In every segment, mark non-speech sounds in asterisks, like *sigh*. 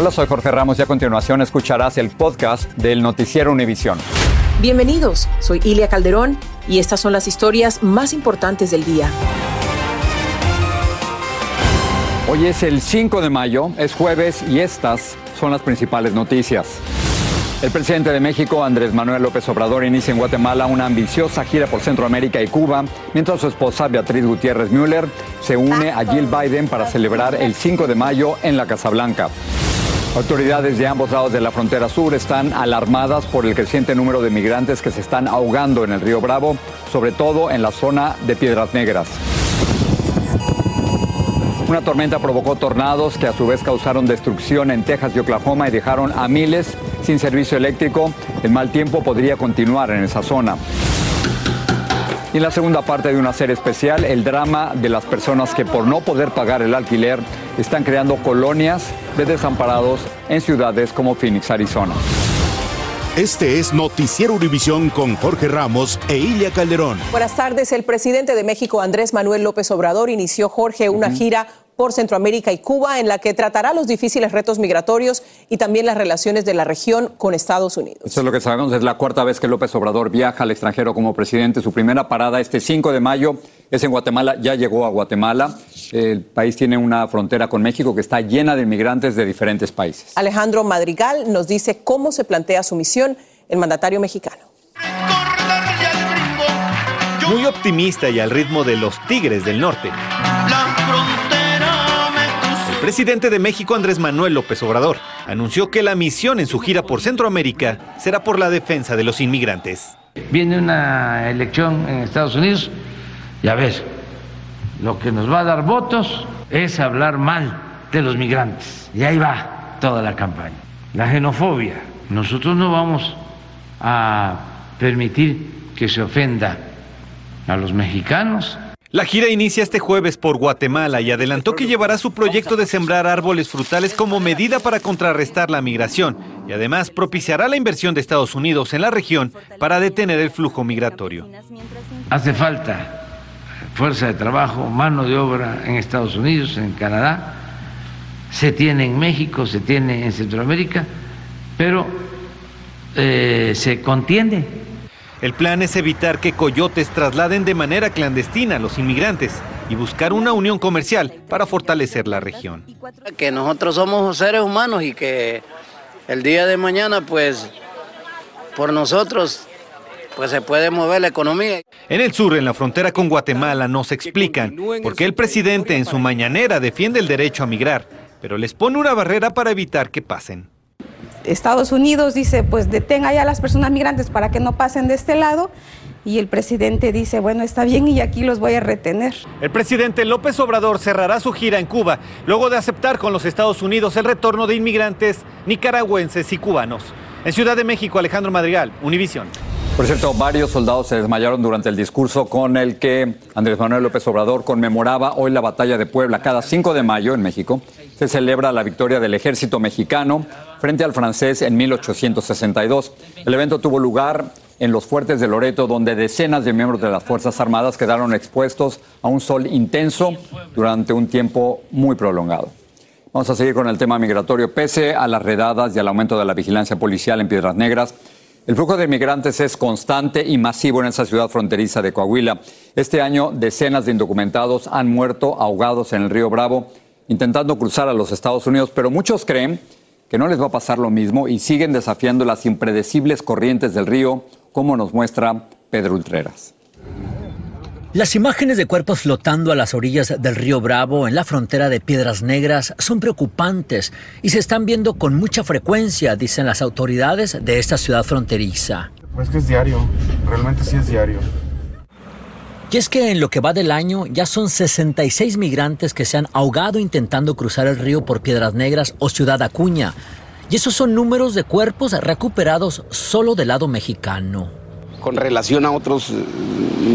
Hola, soy Jorge Ramos y a continuación escucharás el podcast del Noticiero Univisión. Bienvenidos, soy Ilia Calderón y estas son las historias más importantes del día. Hoy es el 5 de mayo, es jueves y estas son las principales noticias. El presidente de México, Andrés Manuel López Obrador, inicia en Guatemala una ambiciosa gira por Centroamérica y Cuba, mientras su esposa Beatriz Gutiérrez Müller se une a Jill Biden para celebrar el 5 de mayo en la Casa Blanca. Autoridades de ambos lados de la frontera sur están alarmadas por el creciente número de migrantes que se están ahogando en el río Bravo, sobre todo en la zona de Piedras Negras. Una tormenta provocó tornados que a su vez causaron destrucción en Texas y Oklahoma y dejaron a miles sin servicio eléctrico. El mal tiempo podría continuar en esa zona. Y en la segunda parte de una serie especial, el drama de las personas que por no poder pagar el alquiler están creando colonias de desamparados en ciudades como Phoenix, Arizona. Este es Noticiero Univisión con Jorge Ramos e Ilia Calderón. Buenas tardes. El presidente de México, Andrés Manuel López Obrador, inició, Jorge, una gira por Centroamérica y Cuba en la que tratará los difíciles retos migratorios y también las relaciones de la región con Estados Unidos. Eso es lo que sabemos, es la cuarta vez que López Obrador viaja al extranjero como presidente. Su primera parada este 5 de mayo es en Guatemala, ya llegó a Guatemala. El país tiene una frontera con México que está llena de inmigrantes de diferentes países. Alejandro Madrigal nos dice cómo se plantea su misión el mandatario mexicano. Muy optimista y al ritmo de los Tigres del Norte. Presidente de México, Andrés Manuel López Obrador, anunció que la misión en su gira por Centroamérica será por la defensa de los inmigrantes. Viene una elección en Estados Unidos y a ver, lo que nos va a dar votos es hablar mal de los migrantes. Y ahí va toda la campaña. La xenofobia. Nosotros no vamos a permitir que se ofenda a los mexicanos. La gira inicia este jueves por Guatemala y adelantó que llevará su proyecto de sembrar árboles frutales como medida para contrarrestar la migración y además propiciará la inversión de Estados Unidos en la región para detener el flujo migratorio. Hace falta fuerza de trabajo, mano de obra en Estados Unidos, en Canadá, se tiene en México, se tiene en Centroamérica, pero eh, se contiene. El plan es evitar que coyotes trasladen de manera clandestina a los inmigrantes y buscar una unión comercial para fortalecer la región. Que nosotros somos seres humanos y que el día de mañana, pues, por nosotros, pues se puede mover la economía. En el sur, en la frontera con Guatemala, nos explican por qué el presidente en su mañanera defiende el derecho a migrar, pero les pone una barrera para evitar que pasen. Estados Unidos dice, pues detenga ya a las personas migrantes para que no pasen de este lado. Y el presidente dice, bueno, está bien y aquí los voy a retener. El presidente López Obrador cerrará su gira en Cuba luego de aceptar con los Estados Unidos el retorno de inmigrantes nicaragüenses y cubanos. En Ciudad de México, Alejandro Madrigal, Univisión. Por cierto, varios soldados se desmayaron durante el discurso con el que Andrés Manuel López Obrador conmemoraba hoy la batalla de Puebla. Cada 5 de mayo en México se celebra la victoria del ejército mexicano frente al francés en 1862. El evento tuvo lugar en los fuertes de Loreto, donde decenas de miembros de las Fuerzas Armadas quedaron expuestos a un sol intenso durante un tiempo muy prolongado. Vamos a seguir con el tema migratorio. Pese a las redadas y al aumento de la vigilancia policial en Piedras Negras, el flujo de migrantes es constante y masivo en esa ciudad fronteriza de Coahuila. Este año, decenas de indocumentados han muerto ahogados en el río Bravo intentando cruzar a los Estados Unidos, pero muchos creen que no les va a pasar lo mismo y siguen desafiando las impredecibles corrientes del río, como nos muestra Pedro Ultreras. Las imágenes de cuerpos flotando a las orillas del río Bravo en la frontera de Piedras Negras son preocupantes y se están viendo con mucha frecuencia, dicen las autoridades de esta ciudad fronteriza. Pues que es diario, realmente sí es diario. Y es que en lo que va del año ya son 66 migrantes que se han ahogado intentando cruzar el río por Piedras Negras o Ciudad Acuña. Y esos son números de cuerpos recuperados solo del lado mexicano. Con relación a otros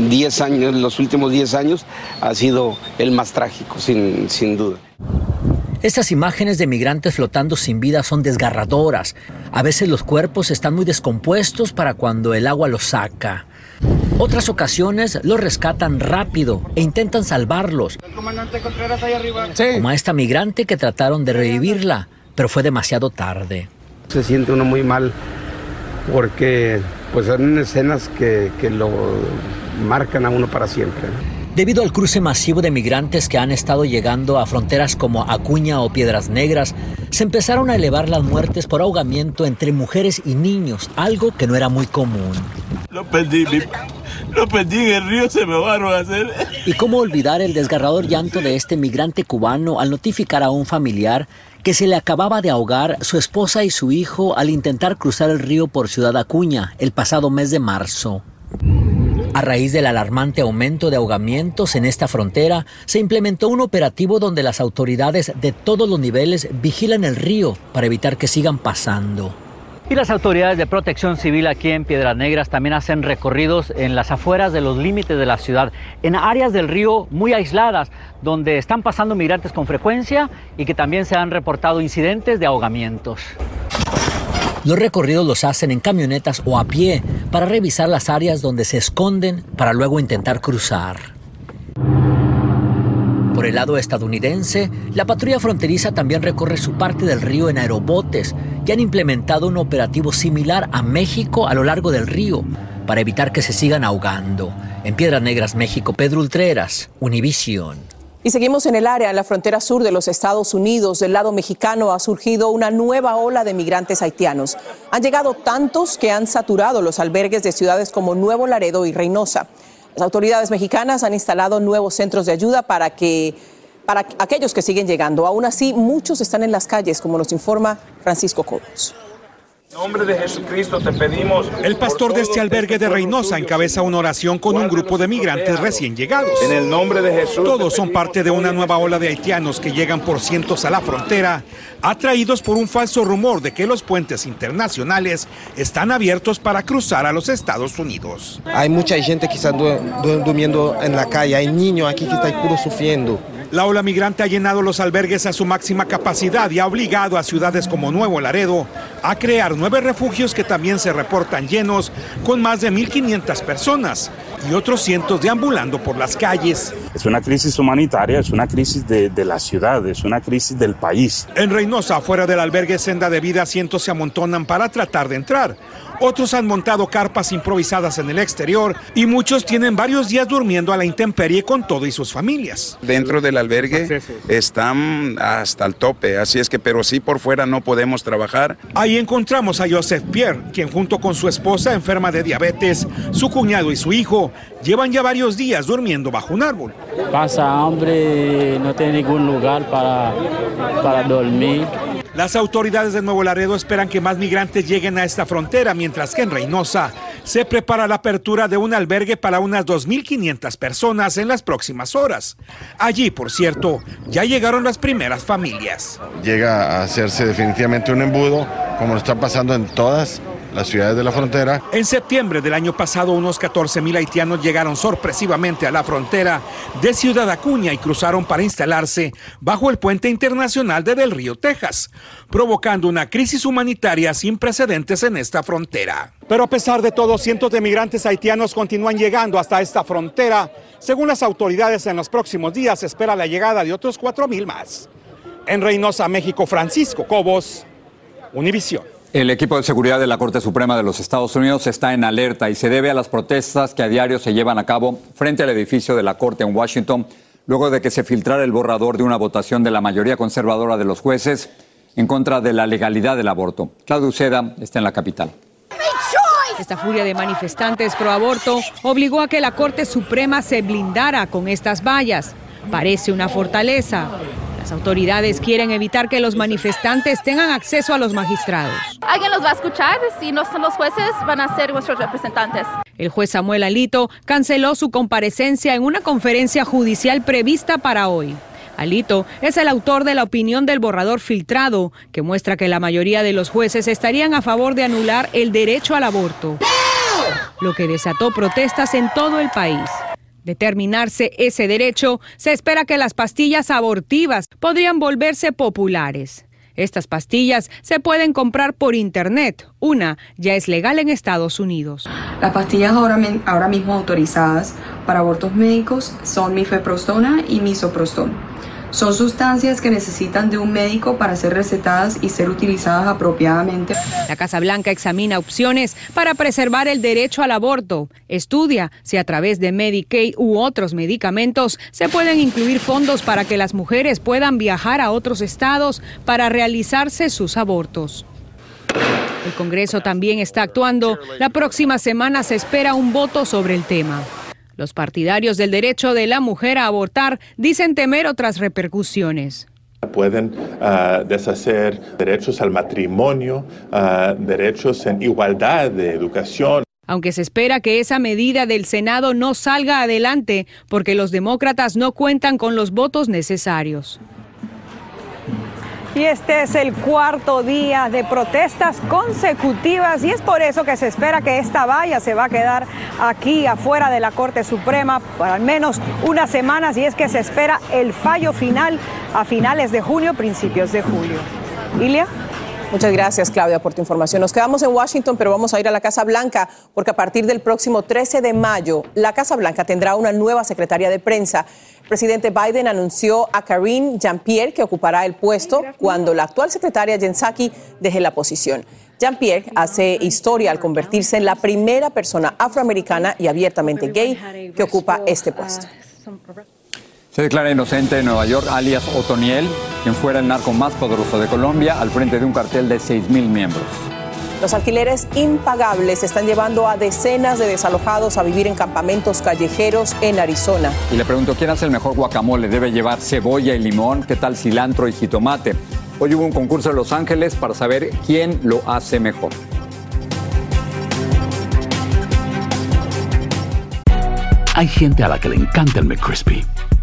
10 años, los últimos 10 años, ha sido el más trágico, sin, sin duda. Estas imágenes de migrantes flotando sin vida son desgarradoras. A veces los cuerpos están muy descompuestos para cuando el agua los saca. Otras ocasiones los rescatan rápido e intentan salvarlos. Como a esta migrante que trataron de revivirla, pero fue demasiado tarde. Se siente uno muy mal porque pues son escenas que, que lo marcan a uno para siempre. Debido al cruce masivo de migrantes que han estado llegando a fronteras como Acuña o Piedras Negras, se empezaron a elevar las muertes por ahogamiento entre mujeres y niños, algo que no era muy común. Lo perdí, lo perdí en el río, se me van a hacer. ¿Y cómo olvidar el desgarrador llanto de este migrante cubano al notificar a un familiar que se le acababa de ahogar su esposa y su hijo al intentar cruzar el río por Ciudad Acuña el pasado mes de marzo? A raíz del alarmante aumento de ahogamientos en esta frontera, se implementó un operativo donde las autoridades de todos los niveles vigilan el río para evitar que sigan pasando. Y las autoridades de protección civil aquí en Piedras Negras también hacen recorridos en las afueras de los límites de la ciudad, en áreas del río muy aisladas, donde están pasando migrantes con frecuencia y que también se han reportado incidentes de ahogamientos. Los recorridos los hacen en camionetas o a pie para revisar las áreas donde se esconden para luego intentar cruzar. Por el lado estadounidense, la patrulla fronteriza también recorre su parte del río en aerobotes y han implementado un operativo similar a México a lo largo del río para evitar que se sigan ahogando. En Piedras Negras, México, Pedro Ultreras, Univision. Y seguimos en el área, en la frontera sur de los Estados Unidos. Del lado mexicano ha surgido una nueva ola de migrantes haitianos. Han llegado tantos que han saturado los albergues de ciudades como Nuevo Laredo y Reynosa. Las autoridades mexicanas han instalado nuevos centros de ayuda para que para aquellos que siguen llegando. Aún así, muchos están en las calles, como nos informa Francisco Cobos. En nombre de Jesucristo te pedimos. El pastor de este albergue de Reynosa encabeza una oración con un grupo de migrantes recién llegados. En el nombre de Jesús. Todos son parte de una nueva ola de haitianos que llegan por cientos a la frontera, atraídos por un falso rumor de que los puentes internacionales están abiertos para cruzar a los Estados Unidos. Hay mucha gente que está durmiendo en la calle, hay niños aquí que están puro sufriendo. La ola migrante ha llenado los albergues a su máxima capacidad y ha obligado a ciudades como Nuevo Laredo a crear nueve refugios que también se reportan llenos con más de 1.500 personas y otros cientos deambulando por las calles. Es una crisis humanitaria, es una crisis de, de, la ciudad, es una crisis del país. En Reynosa, fuera del albergue Senda de Vida, cientos se amontonan para tratar de entrar. Otros han montado carpas improvisadas en el exterior y muchos tienen varios días durmiendo a la intemperie con todo y sus familias. Dentro del albergue están hasta el tope, así es que, pero sí por fuera no podemos trabajar. Ahí encontramos a Joseph Pierre, quien junto con su esposa enferma de diabetes, su cuñado y su hijo llevan ya varios días durmiendo bajo un árbol. Pasa hambre, no tiene ningún lugar para, para dormir. Las autoridades de Nuevo Laredo esperan que más migrantes lleguen a esta frontera, mientras que en Reynosa se prepara la apertura de un albergue para unas 2.500 personas en las próximas horas. Allí, por cierto, ya llegaron las primeras familias. Llega a hacerse definitivamente un embudo, como lo está pasando en todas las ciudades de la frontera. En septiembre del año pasado, unos 14 mil haitianos llegaron sorpresivamente a la frontera de Ciudad Acuña y cruzaron para instalarse bajo el puente internacional de Del Río, Texas, provocando una crisis humanitaria sin precedentes en esta frontera. Pero a pesar de todo, cientos de migrantes haitianos continúan llegando hasta esta frontera. Según las autoridades, en los próximos días se espera la llegada de otros 4 mil más. En Reynosa, México, Francisco Cobos, Univisión. El equipo de seguridad de la Corte Suprema de los Estados Unidos está en alerta y se debe a las protestas que a diario se llevan a cabo frente al edificio de la Corte en Washington, luego de que se filtrara el borrador de una votación de la mayoría conservadora de los jueces en contra de la legalidad del aborto. Claudio Uceda está en la capital. Esta furia de manifestantes pro aborto obligó a que la Corte Suprema se blindara con estas vallas. Parece una fortaleza. Las autoridades quieren evitar que los manifestantes tengan acceso a los magistrados. ¿Alguien los va a escuchar? Si no son los jueces, van a ser nuestros representantes. El juez Samuel Alito canceló su comparecencia en una conferencia judicial prevista para hoy. Alito es el autor de la opinión del borrador filtrado, que muestra que la mayoría de los jueces estarían a favor de anular el derecho al aborto, lo que desató protestas en todo el país. De terminarse ese derecho, se espera que las pastillas abortivas podrían volverse populares. Estas pastillas se pueden comprar por internet. Una ya es legal en Estados Unidos. Las pastillas ahora, ahora mismo autorizadas para abortos médicos son mifeprostona y misoprostol. Son sustancias que necesitan de un médico para ser recetadas y ser utilizadas apropiadamente. La Casa Blanca examina opciones para preservar el derecho al aborto. Estudia si a través de Medicaid u otros medicamentos se pueden incluir fondos para que las mujeres puedan viajar a otros estados para realizarse sus abortos. El Congreso también está actuando. La próxima semana se espera un voto sobre el tema. Los partidarios del derecho de la mujer a abortar dicen temer otras repercusiones. Pueden ah, deshacer derechos al matrimonio, ah, derechos en igualdad de educación. Aunque se espera que esa medida del Senado no salga adelante porque los demócratas no cuentan con los votos necesarios. Y este es el cuarto día de protestas consecutivas y es por eso que se espera que esta valla se va a quedar aquí afuera de la Corte Suprema por al menos unas semanas y es que se espera el fallo final a finales de junio, principios de julio. Ilia. Muchas gracias, Claudia, por tu información. Nos quedamos en Washington, pero vamos a ir a la Casa Blanca, porque a partir del próximo 13 de mayo, la Casa Blanca tendrá una nueva secretaria de prensa. El presidente Biden anunció a Karine Jean-Pierre que ocupará el puesto cuando la actual secretaria Jen Psaki deje la posición. Jean-Pierre hace historia al convertirse en la primera persona afroamericana y abiertamente gay que ocupa este puesto. Se declara inocente en Nueva York, alias Otoniel, quien fuera el narco más poderoso de Colombia, al frente de un cartel de 6.000 miembros. Los alquileres impagables están llevando a decenas de desalojados a vivir en campamentos callejeros en Arizona. Y le pregunto, ¿quién hace el mejor guacamole? ¿Debe llevar cebolla y limón? ¿Qué tal cilantro y jitomate? Hoy hubo un concurso en Los Ángeles para saber quién lo hace mejor. Hay gente a la que le encanta el McCrispy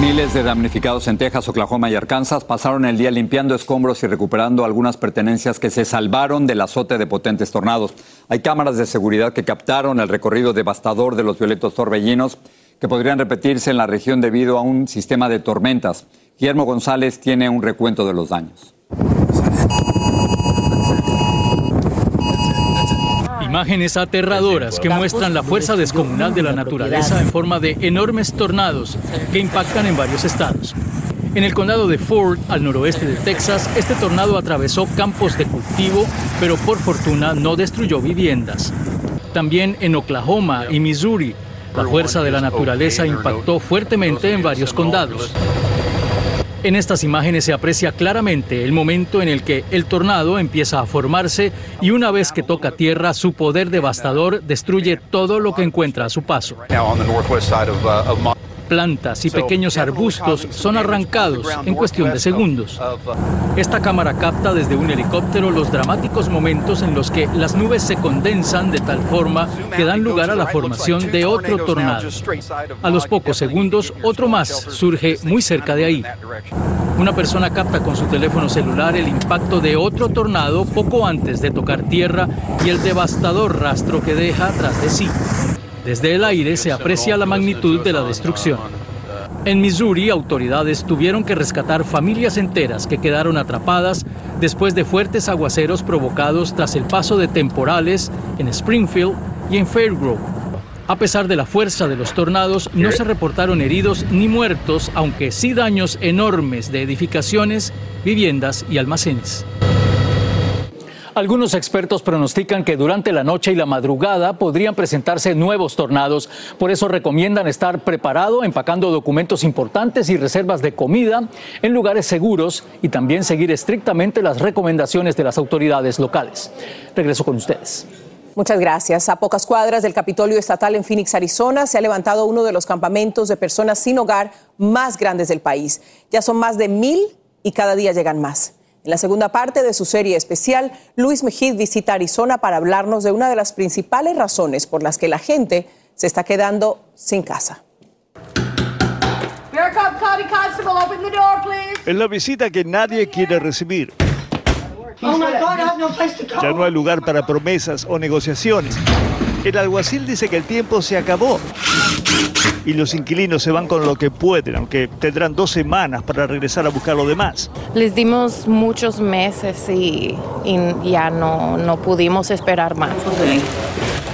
Miles de damnificados en Texas, Oklahoma y Arkansas pasaron el día limpiando escombros y recuperando algunas pertenencias que se salvaron del azote de potentes tornados. Hay cámaras de seguridad que captaron el recorrido devastador de los violentos torbellinos que podrían repetirse en la región debido a un sistema de tormentas. Guillermo González tiene un recuento de los daños. Imágenes aterradoras que muestran la fuerza descomunal de la naturaleza en forma de enormes tornados que impactan en varios estados. En el condado de Ford, al noroeste de Texas, este tornado atravesó campos de cultivo, pero por fortuna no destruyó viviendas. También en Oklahoma y Missouri, la fuerza de la naturaleza impactó fuertemente en varios condados. En estas imágenes se aprecia claramente el momento en el que el tornado empieza a formarse y una vez que toca tierra, su poder devastador destruye todo lo que encuentra a su paso plantas y pequeños arbustos son arrancados en cuestión de segundos. Esta cámara capta desde un helicóptero los dramáticos momentos en los que las nubes se condensan de tal forma que dan lugar a la formación de otro tornado. A los pocos segundos, otro más surge muy cerca de ahí. Una persona capta con su teléfono celular el impacto de otro tornado poco antes de tocar tierra y el devastador rastro que deja atrás de sí. Desde el aire se aprecia la magnitud de la destrucción. En Missouri, autoridades tuvieron que rescatar familias enteras que quedaron atrapadas después de fuertes aguaceros provocados tras el paso de temporales en Springfield y en Fairgrove. A pesar de la fuerza de los tornados, no se reportaron heridos ni muertos, aunque sí daños enormes de edificaciones, viviendas y almacenes. Algunos expertos pronostican que durante la noche y la madrugada podrían presentarse nuevos tornados. Por eso recomiendan estar preparado, empacando documentos importantes y reservas de comida en lugares seguros y también seguir estrictamente las recomendaciones de las autoridades locales. Regreso con ustedes. Muchas gracias. A pocas cuadras del Capitolio Estatal en Phoenix, Arizona, se ha levantado uno de los campamentos de personas sin hogar más grandes del país. Ya son más de mil y cada día llegan más. En la segunda parte de su serie especial, Luis Mejid visita Arizona para hablarnos de una de las principales razones por las que la gente se está quedando sin casa. Es la visita que nadie quiere recibir. Ya no hay lugar para promesas o negociaciones. El alguacil dice que el tiempo se acabó y los inquilinos se van con lo que pueden, aunque tendrán dos semanas para regresar a buscar lo demás. Les dimos muchos meses y, ya no, no pudimos esperar más.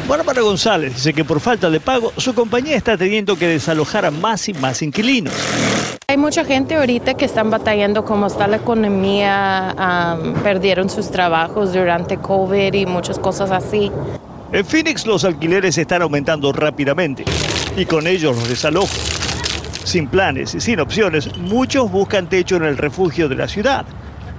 Bárbara González dice que por falta de pago su compañía está teniendo que desalojar a más y más inquilinos. Hay mucha gente ahorita que están batallando como está la economía, perdieron sus trabajos durante COVID y muchas cosas así. En Phoenix los alquileres están aumentando rápidamente y con ellos los desalojos. Sin planes y sin opciones, muchos buscan techo en el refugio de la ciudad.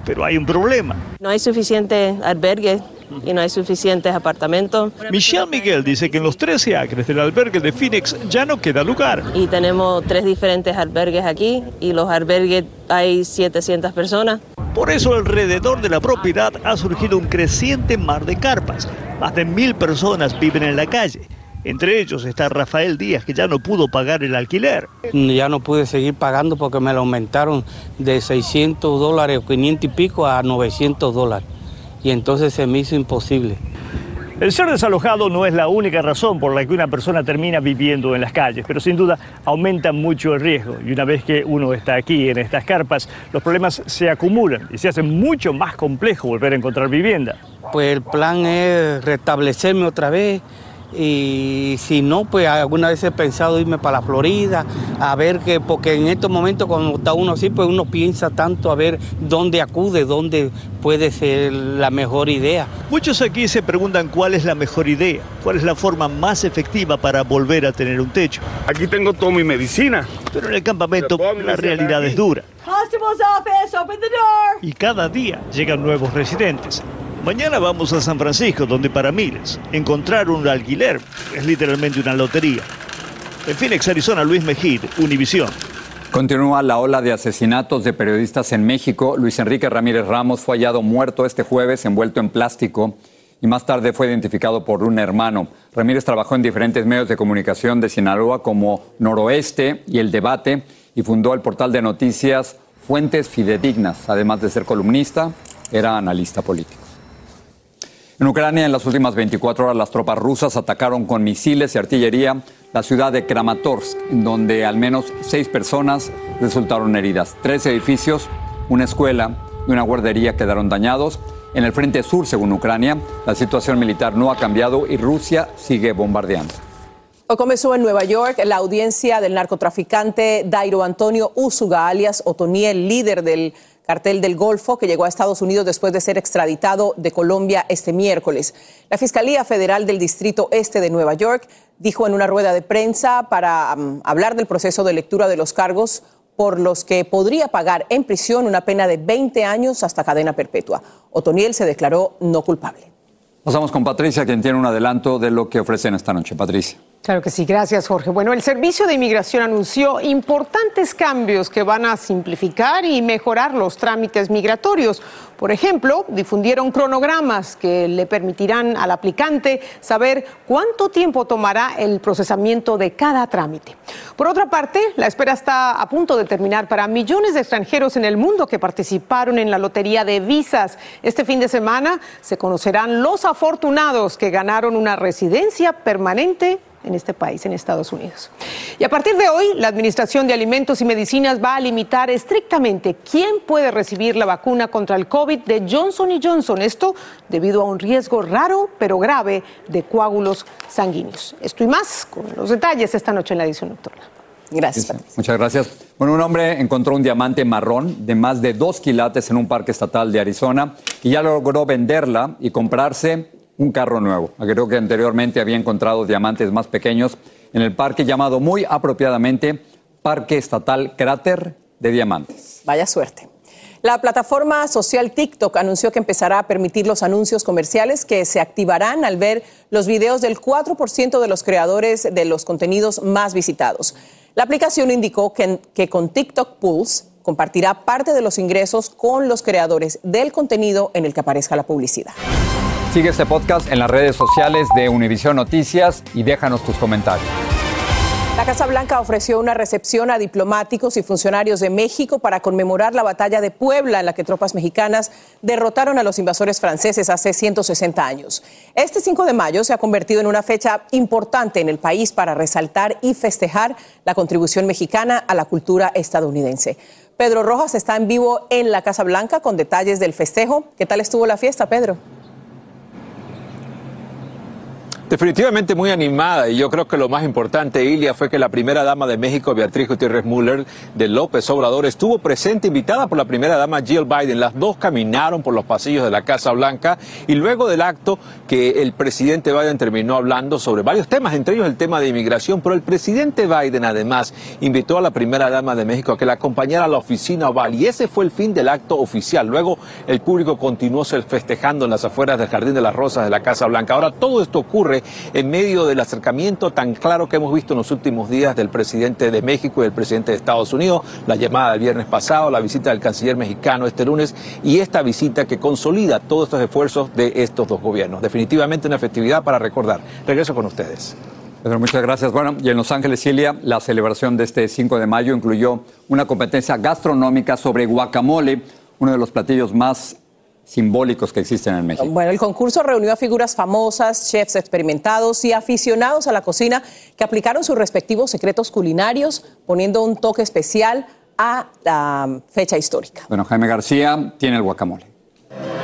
Pero hay un problema. No hay suficiente albergue y no hay suficientes apartamentos. Michelle Miguel dice que en los 13 acres del albergue de Phoenix ya no queda lugar. Y tenemos tres diferentes albergues aquí y los albergues hay 700 personas. Por eso alrededor de la propiedad ha surgido un creciente mar de carpas. Más de mil personas viven en la calle. Entre ellos está Rafael Díaz, que ya no pudo pagar el alquiler. Ya no pude seguir pagando porque me lo aumentaron de 600 dólares, 500 y pico a 900 dólares y entonces se me hizo imposible. El ser desalojado no es la única razón por la que una persona termina viviendo en las calles, pero sin duda aumenta mucho el riesgo. Y una vez que uno está aquí en estas carpas, los problemas se acumulan y se hace mucho más complejo volver a encontrar vivienda. Pues el plan es restablecerme otra vez, y si no, pues alguna vez he pensado irme para la Florida, a ver que, porque en estos momentos cuando está uno así, pues uno piensa tanto a ver dónde acude, dónde puede ser la mejor idea. Muchos aquí se preguntan cuál es la mejor idea, cuál es la forma más efectiva para volver a tener un techo. Aquí tengo toda mi medicina. Pero en el campamento la realidad es dura. Y cada día llegan nuevos residentes. Mañana vamos a San Francisco, donde para miles encontrar un alquiler es literalmente una lotería. En Phoenix, Arizona, Luis Mejid, Univisión. Continúa la ola de asesinatos de periodistas en México. Luis Enrique Ramírez Ramos fue hallado muerto este jueves envuelto en plástico y más tarde fue identificado por un hermano. Ramírez trabajó en diferentes medios de comunicación de Sinaloa como Noroeste y El Debate y fundó el portal de noticias Fuentes Fidedignas. Además de ser columnista, era analista político. En Ucrania, en las últimas 24 horas, las tropas rusas atacaron con misiles y artillería la ciudad de Kramatorsk, donde al menos seis personas resultaron heridas. Tres edificios, una escuela y una guardería quedaron dañados. En el frente sur, según Ucrania, la situación militar no ha cambiado y Rusia sigue bombardeando. Comenzó en Nueva York la audiencia del narcotraficante Dairo Antonio Usuga, alias Otoniel, líder del cartel del Golfo, que llegó a Estados Unidos después de ser extraditado de Colombia este miércoles. La Fiscalía Federal del Distrito Este de Nueva York dijo en una rueda de prensa para mm, hablar del proceso de lectura de los cargos por los que podría pagar en prisión una pena de 20 años hasta cadena perpetua. Otoniel se declaró no culpable. Pasamos con Patricia, quien tiene un adelanto de lo que ofrecen esta noche. Patricia. Claro que sí, gracias Jorge. Bueno, el Servicio de Inmigración anunció importantes cambios que van a simplificar y mejorar los trámites migratorios. Por ejemplo, difundieron cronogramas que le permitirán al aplicante saber cuánto tiempo tomará el procesamiento de cada trámite. Por otra parte, la espera está a punto de terminar para millones de extranjeros en el mundo que participaron en la lotería de visas. Este fin de semana se conocerán los afortunados que ganaron una residencia permanente en este país, en Estados Unidos. Y a partir de hoy, la Administración de Alimentos y Medicinas va a limitar estrictamente quién puede recibir la vacuna contra el COVID de Johnson Johnson. Esto debido a un riesgo raro pero grave de coágulos sanguíneos. Esto y más con los detalles esta noche en la edición nocturna. Gracias. Muchas gracias. Bueno, un hombre encontró un diamante marrón de más de dos quilates en un parque estatal de Arizona y ya logró venderla y comprarse un carro nuevo. Creo que anteriormente había encontrado diamantes más pequeños en el parque llamado muy apropiadamente Parque Estatal Cráter de Diamantes. Vaya suerte. La plataforma social TikTok anunció que empezará a permitir los anuncios comerciales que se activarán al ver los videos del 4% de los creadores de los contenidos más visitados. La aplicación indicó que, con TikTok Pulse compartirá parte de los ingresos con los creadores del contenido en el que aparezca la publicidad. Sigue este podcast en las redes sociales de Univision Noticias y déjanos tus comentarios. La Casa Blanca ofreció una recepción a diplomáticos y funcionarios de México para conmemorar la batalla de Puebla en la que tropas mexicanas derrotaron a los invasores franceses hace 160 años. Este 5 de mayo se ha convertido en una fecha importante en el país para resaltar y festejar la contribución mexicana a la cultura estadounidense. Pedro Rojas está en vivo en la Casa Blanca con detalles del festejo. ¿Qué tal estuvo la fiesta, Pedro? Definitivamente muy animada y yo creo que lo más importante, Ilia, fue que la primera dama de México, Beatriz Gutiérrez Müller de López Obrador, estuvo presente, invitada por la primera dama Jill Biden. Las dos caminaron por los pasillos de la Casa Blanca y luego del acto que el presidente Biden terminó hablando sobre varios temas, entre ellos el tema de inmigración, pero el presidente Biden además invitó a la primera dama de México a que la acompañara a la oficina oval y ese fue el fin del acto oficial. Luego el público continuó festejando en las afueras del Jardín de las Rosas de la Casa Blanca. Ahora todo esto ocurre en medio del acercamiento tan claro que hemos visto en los últimos días del presidente de México y del presidente de Estados Unidos, la llamada del viernes pasado, la visita del canciller mexicano este lunes y esta visita que consolida todos estos esfuerzos de estos dos gobiernos. Definitivamente una festividad para recordar. Regreso con ustedes. Pedro, muchas gracias. Bueno, y en Los Ángeles, Cilia, la celebración de este 5 de mayo incluyó una competencia gastronómica sobre guacamole, uno de los platillos más simbólicos que existen en México. Bueno, el concurso reunió a figuras famosas, chefs experimentados y aficionados a la cocina que aplicaron sus respectivos secretos culinarios, poniendo un toque especial a la fecha histórica. Bueno, Jaime García tiene el guacamole.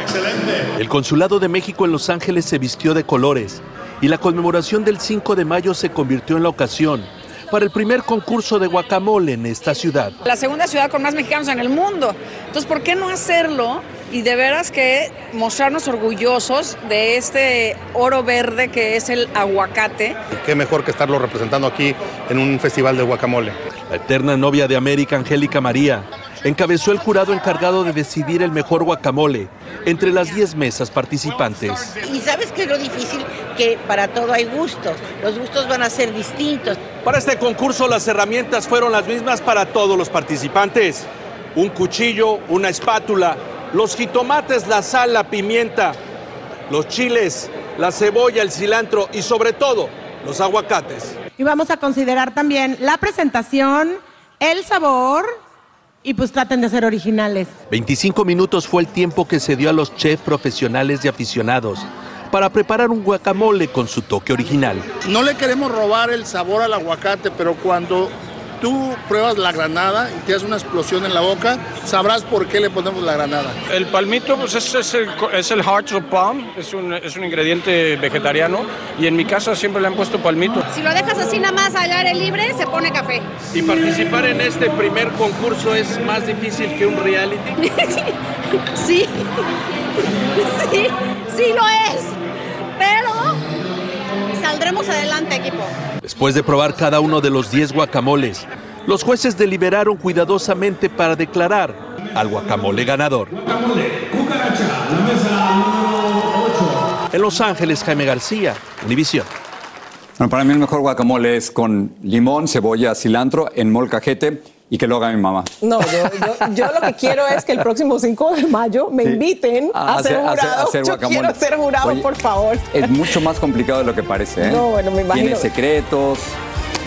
Excelente. El Consulado de México en Los Ángeles se vistió de colores y la conmemoración del 5 de mayo se convirtió en la ocasión para el primer concurso de guacamole en esta ciudad. La segunda ciudad con más mexicanos en el mundo. Entonces, ¿por qué no hacerlo y de veras que mostrarnos orgullosos de este oro verde que es el aguacate. Qué mejor que estarlo representando aquí en un festival de guacamole. La eterna novia de América, Angélica María, encabezó el jurado encargado de decidir el mejor guacamole entre las 10 mesas participantes. Y sabes que es lo difícil, que para todo hay gustos, los gustos van a ser distintos. Para este concurso las herramientas fueron las mismas para todos los participantes. Un cuchillo, una espátula, los jitomates, la sal, la pimienta, los chiles, la cebolla, el cilantro y sobre todo los aguacates. Y vamos a considerar también la presentación, el sabor y pues traten de ser originales. 25 minutos fue el tiempo que se dio a los chefs profesionales y aficionados para preparar un guacamole con su toque original. No le queremos robar el sabor al aguacate, pero cuando tú pruebas la granada y te hace una explosión en la boca, sabrás por qué le ponemos la granada. El palmito pues es, es el, es el heart of palm, es un, es un ingrediente vegetariano y en mi casa siempre le han puesto palmito. Si lo dejas así nada más al aire libre, se pone café. ¿Y participar en este primer concurso es más difícil que un reality? *laughs* sí, *laughs* sí, sí lo es, saldremos adelante equipo. Después de probar cada uno de los 10 guacamoles, los jueces deliberaron cuidadosamente para declarar al guacamole ganador. En Los Ángeles, Jaime García, Univisión. Bueno, para mí el mejor guacamole es con limón, cebolla, cilantro en molcajete y que lo haga mi mamá. No, yo, yo, lo que quiero es que el próximo 5 de mayo me inviten a, ser jurado. yo quiero ser jurado, por favor. Es mucho más complicado de lo que parece. ¿eh? No, bueno, me imagino. Tiene secretos,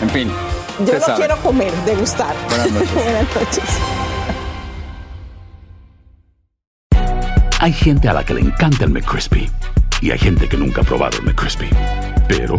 en fin. Yo lo quiero comer, degustar. Buenas *laughs* noches. Buenas noches. Hay gente a la que le encanta el McCrispy y hay gente que nunca ha probado el McCrispy. Pero